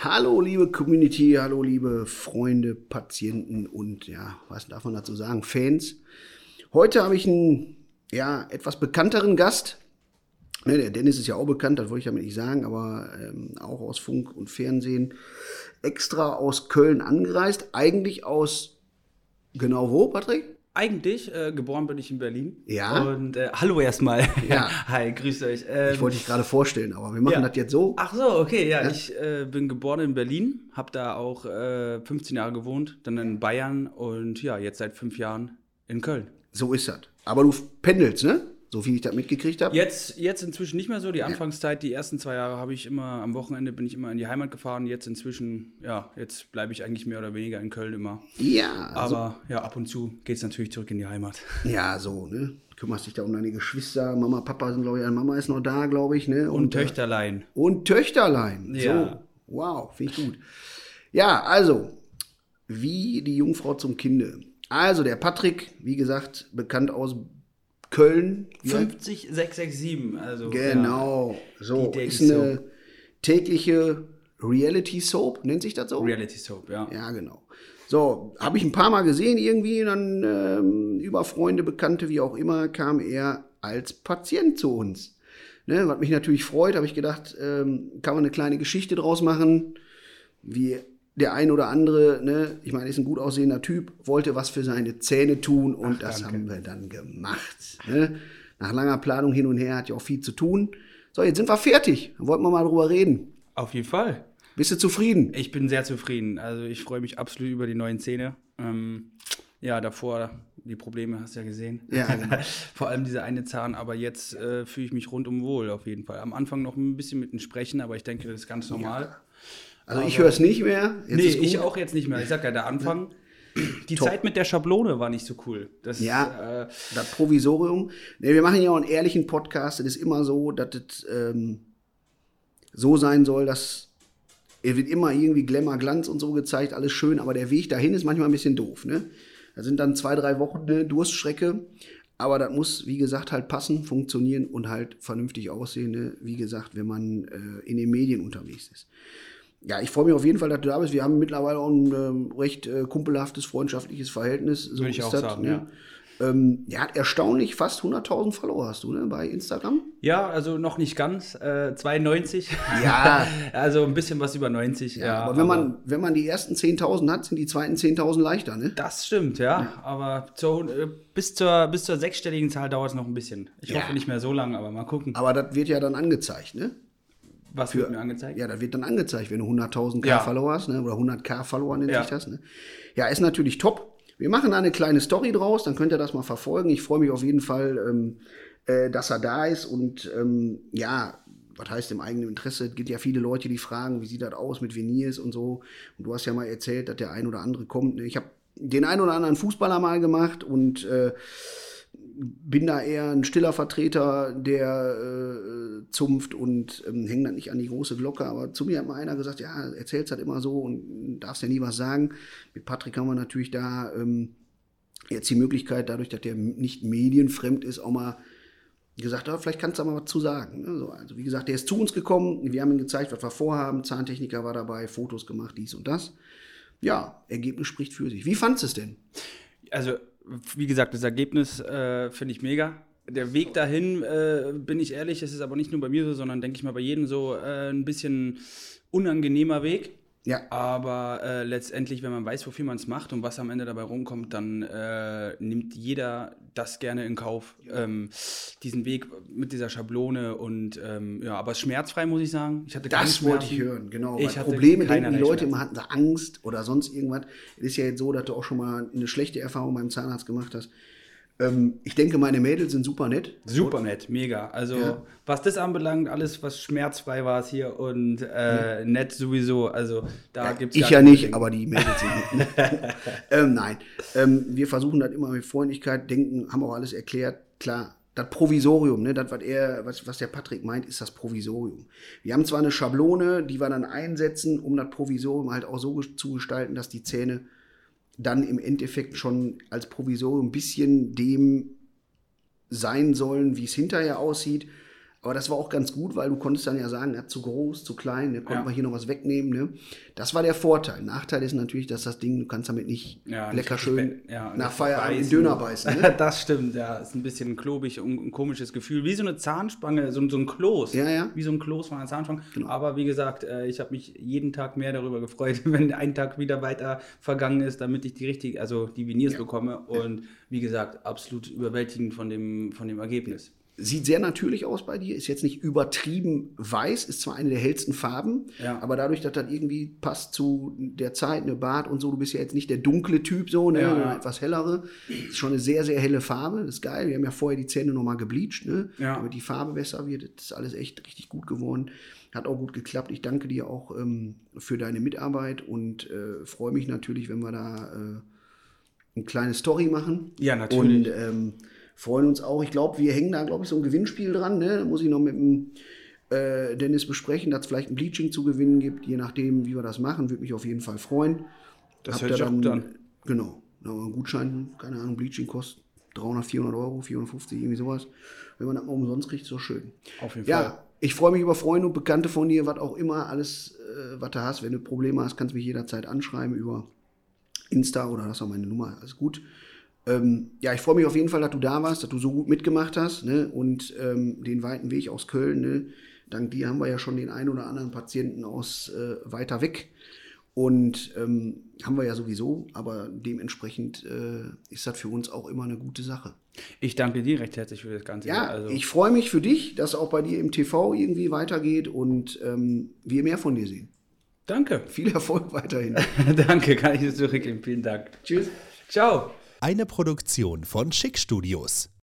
Hallo, liebe Community, hallo, liebe Freunde, Patienten und ja, was darf man dazu sagen, Fans. Heute habe ich einen ja, etwas bekannteren Gast. Ne, der Dennis ist ja auch bekannt, das wollte ich damit nicht sagen, aber ähm, auch aus Funk und Fernsehen. Extra aus Köln angereist, eigentlich aus genau wo, Patrick? Eigentlich, äh, geboren bin ich in Berlin. Ja. Und äh, hallo erstmal. Ja. Hi, grüßt euch. Ähm, Ich wollte dich gerade vorstellen, aber wir machen ja. das jetzt so. Ach so, okay, ja. Ja. Ich äh, bin geboren in Berlin, habe da auch äh, 15 Jahre gewohnt, dann in Bayern und ja, jetzt seit fünf Jahren in Köln. So ist das. Aber du pendelst, ne? So viel ich das mitgekriegt habe. Jetzt, jetzt inzwischen nicht mehr so. Die Anfangszeit, die ersten zwei Jahre habe ich immer, am Wochenende bin ich immer in die Heimat gefahren. Jetzt inzwischen, ja, jetzt bleibe ich eigentlich mehr oder weniger in Köln immer. Ja, so, Aber ja, ab und zu geht es natürlich zurück in die Heimat. ja, so, ne? Kümmerst dich da um deine Geschwister. Mama, Papa sind, glaube ich, Mama ist noch da, glaube ich, ne? Und äh, Töchterlein. Und Töchterlein. Ja. So, wow, finde ich gut. Ja, also, wie die Jungfrau zum Kinde. Also, der Patrick, wie gesagt, bekannt aus Köln. Wie alt? 50667, also. Genau. So, Die Daily ist eine tägliche Reality Soap, nennt sich das so? Ja, Reality Soap, ja. Ja, genau. So, habe ich ein paar Mal gesehen irgendwie, dann ähm, über Freunde, Bekannte, wie auch immer, kam er als Patient zu uns. Ne, was mich natürlich freut, habe ich gedacht, ähm, kann man eine kleine Geschichte draus machen, wie der ein oder andere, ne, ich meine, ist ein gut aussehender Typ, wollte was für seine Zähne tun und das danke. haben wir dann gemacht. Ne? Nach langer Planung hin und her hat ja auch viel zu tun. So, jetzt sind wir fertig. Dann wollten wir mal drüber reden. Auf jeden Fall. Bist du zufrieden? Ich bin sehr zufrieden. Also ich freue mich absolut über die neuen Zähne. Ähm, ja, davor die Probleme hast du ja gesehen. Ja, genau. Vor allem dieser eine Zahn, aber jetzt äh, fühle ich mich rundum wohl auf jeden Fall. Am Anfang noch ein bisschen mit dem Sprechen, aber ich denke, das ist ganz normal. Also ich höre es nicht mehr. Jetzt nee, ich auch jetzt nicht mehr. Ich sag ja, der Anfang, die Zeit mit der Schablone war nicht so cool. Das, Ja. Äh, Das Provisorium. Nee, wir machen ja auch einen ehrlichen Podcast. Es ist immer so, dass es ähm, so sein soll, dass er wird immer irgendwie Glamour, Glanz und so gezeigt, alles schön, aber der Weg dahin ist manchmal ein bisschen doof. Ne? Da sind dann zwei, drei Wochen eine Durststrecke, aber das muss, wie gesagt, halt passen, funktionieren und halt vernünftig aussehen. Ne? Wie gesagt, wenn man äh, in den Medien unterwegs ist. Ja, ich freue mich auf jeden Fall, dass du da bist. Wir haben mittlerweile auch ein ähm, recht äh, kumpelhaftes, freundschaftliches Verhältnis. So Würde ich auch das, sagen, ne? ja. Ähm, der hat erstaunlich fast 100.000 Follower hast du, ne, bei Instagram? ja, also noch nicht ganz. Äh, 92. Ja. also ein bisschen was über 90. Ja, aber wenn man, wenn man die ersten 10.000 hat, sind die zweiten 10.000 leichter, ne? Das stimmt, ja. Aber zur, äh, bis, zur, bis zur sechsstelligen Zahl dauert es noch ein bisschen. Ich Ja. hoffe nicht mehr so lange, aber mal gucken. Aber das wird ja dann angezeigt, ne? Was wird mir angezeigt? Ja, das wird dann angezeigt, wenn du 100.000 K Ja. Follower hast, ne? oder 100k Follower nennt Ja. sich das, ne? Ja, ist natürlich top. Wir machen da eine kleine Story draus, dann könnt ihr das mal verfolgen. Ich freue mich auf jeden Fall, ähm, äh, dass er da ist und ähm, ja, was heißt im eigenen Interesse? Es gibt ja viele Leute, die fragen, wie sieht das aus mit Veneers und so. Und du hast ja mal erzählt, dass der ein oder andere kommt. ne? Ich habe den ein oder anderen Fußballer mal gemacht und äh, bin da eher ein stiller Vertreter der äh, Zunft und ähm, hänge dann nicht an die große Glocke. Aber zu mir hat mal einer gesagt, ja, erzählst halt immer so und darfst ja nie was sagen. Mit Patrick haben wir natürlich da ähm, jetzt die Möglichkeit, dadurch, dass der nicht medienfremd ist, auch mal gesagt, ja, vielleicht kannst du da mal was zu sagen. ne? So, Also wie gesagt, der ist zu uns gekommen, wir haben ihm gezeigt, was wir vorhaben, Zahntechniker war dabei, Fotos gemacht, dies und das. Ja, Ergebnis spricht für sich. Wie fandst du es denn? Also, wie gesagt, das Ergebnis äh, finde ich mega. Der Weg dahin, äh, bin ich ehrlich, es ist aber nicht nur bei mir so, sondern denke ich mal bei jedem so äh, ein bisschen unangenehmer Weg. Ja, Aber äh, letztendlich, wenn man weiß, wofür man es macht und was am Ende dabei rumkommt, dann äh, nimmt jeder das gerne in Kauf. Ähm, diesen Weg mit dieser Schablone und ähm, ja, aber schmerzfrei muss ich sagen. Ich hatte Das wollte ich hören, genau. Ich Probleme denken die Leute immer hatten sie Angst oder sonst irgendwas. Es ist ja jetzt so, dass du auch schon mal eine schlechte Erfahrung beim Zahnarzt gemacht hast. Ähm, ich denke, meine Mädels sind super nett. Super nett, mega. Also Ja. was das anbelangt, alles was schmerzfrei war es hier und äh, nett sowieso. Also da gibt's Ich gar ja keine nicht, Bedenken. aber die Mädels sind nett. ähm, nein, ähm, wir versuchen das immer mit Freundlichkeit, denken, haben auch alles erklärt. Klar, das Provisorium, ne, das, was er, was, was der Patrick meint, ist das Provisorium. Wir haben zwar eine Schablone, die wir dann einsetzen, um das Provisorium halt auch so zu gestalten, dass die Zähne dann im Endeffekt schon als Provisorium ein bisschen dem sein sollen, wie es hinterher aussieht. Aber das war auch ganz gut, weil du konntest dann ja sagen, ja, zu groß, zu klein, ne, konnte Ja. man hier noch was wegnehmen. Ne? Das war der Vorteil. Nachteil ist natürlich, dass das Ding, du kannst damit nicht Ja, lecker nicht schön ja, nach Feierabend beißen. Döner beißen. Ne? Das stimmt, ja. Ist ein bisschen klobig und ein komisches Gefühl. Wie so eine Zahnspange, so, so ein Kloß. Ja, ja. Wie so ein Kloß von einer Zahnspange. Genau. Aber wie gesagt, äh, ich habe mich jeden Tag mehr darüber gefreut, wenn ein Tag wieder weiter vergangen ist, damit ich die richtig, also die Veneers bekomme. Und wie gesagt, absolut überwältigend von dem, von dem Ergebnis. Sieht sehr natürlich aus bei dir, ist jetzt nicht übertrieben weiß, ist zwar eine der hellsten Farben, Ja. aber dadurch, dass das irgendwie passt zu der Zeit, eine Bart und so, du bist ja jetzt nicht der dunkle Typ so, ne, Ja, sondern ja. etwas hellere. Ist schon eine sehr, sehr helle Farbe, das ist geil. Wir haben ja vorher die Zähne nochmal gebleicht, ne, Ja. damit die Farbe besser wird. Das ist alles echt richtig gut geworden. Hat auch gut geklappt. Ich danke dir auch ähm, für deine Mitarbeit und äh, freue mich natürlich, wenn wir da äh, eine kleine Story machen. Ja, natürlich. Und ähm, freuen uns auch. Ich glaube, wir hängen da, glaube ich, so ein Gewinnspiel dran. Ne? Da muss ich noch mit dem äh, Dennis besprechen, dass es vielleicht ein Bleaching zu gewinnen gibt. Je nachdem, wie wir das machen, würde mich auf jeden Fall freuen. Das Habt hört ihr sich auch gut an. Genau. Da einen Gutschein, keine Ahnung, Bleaching kostet 300, 400 Euro, 450, irgendwie sowas. Wenn man das mal umsonst kriegt, ist doch schön. Auf jeden Ja, Fall. ich freue mich über Freunde und Bekannte von dir, was auch immer, alles, äh, was du hast. Wenn du Probleme hast, kannst du mich jederzeit anschreiben über Insta oder hast auch meine Nummer, alles gut. Ähm, ja, ich freue mich auf jeden Fall, dass du da warst, dass du so gut mitgemacht hast ne? und ähm, den weiten Weg aus Köln. Ne? Dank dir haben wir ja schon den einen oder anderen Patienten aus äh, weiter weg. Und ähm, haben wir ja sowieso, aber dementsprechend äh, ist das für uns auch immer eine gute Sache. Ich danke dir recht herzlich für das Ganze. Ja, also, ich freue mich für dich, dass auch bei dir im TV irgendwie weitergeht und ähm, wir mehr von dir sehen. danke. Viel Erfolg weiterhin. danke, kann ich das zurückgeben. Vielen Dank. Tschüss. Ciao. Eine Produktion von Schick Studios.